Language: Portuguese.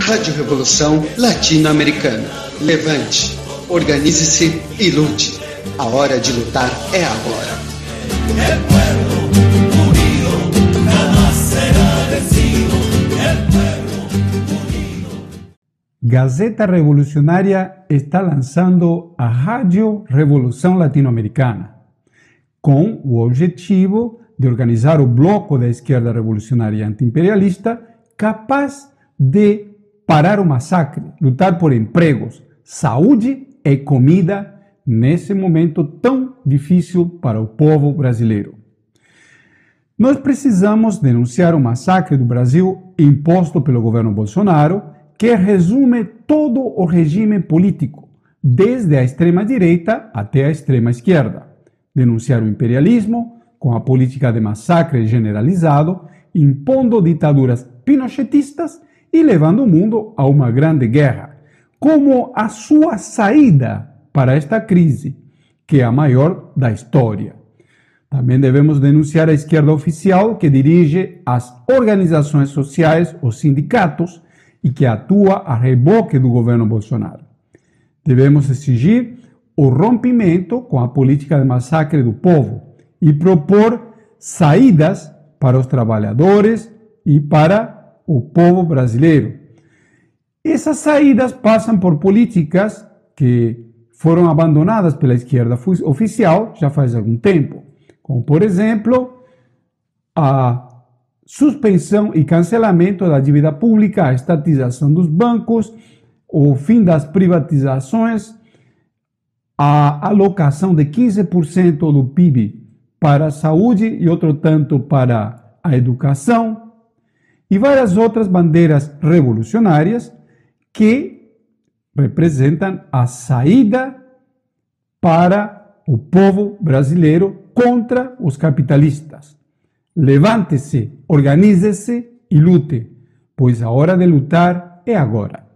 Rádio Revolução Latino-Americana. Levante, organize-se e lute. A hora de lutar é agora. Gazeta Revolucionária está lançando a Rádio Revolução Latino-Americana, com o objetivo de organizar o bloco da esquerda revolucionária antiimperialista capaz de parar o massacre, lutar por empregos, saúde e comida nesse momento tão difícil para o povo brasileiro. Nós precisamos denunciar o massacre do Brasil imposto pelo governo Bolsonaro, que resume todo o regime político, desde a extrema-direita até a extrema-esquerda. Denunciar o imperialismo, com a política de massacre generalizado, impondo ditaduras pinochetistas e levando o mundo a uma grande guerra, como a sua saída para esta crise, que é a maior da história. Também devemos denunciar a esquerda oficial que dirige as organizações sociais, os sindicatos, e que atua a reboque do governo Bolsonaro. Devemos exigir o rompimento com a política de massacre do povo e propor saídas para os trabalhadores e para o povo brasileiro. Essas saídas passam por políticas que foram abandonadas pela esquerda oficial já faz algum tempo, como, por exemplo, a suspensão e cancelamento da dívida pública, a estatização dos bancos, o fim das privatizações, a alocação de 15% do PIB para a saúde e outro tanto para a educação, e várias outras bandeiras revolucionárias que representam a saída para o povo brasileiro contra os capitalistas. Levante-se, organize-se e lute, pois a hora de lutar é agora.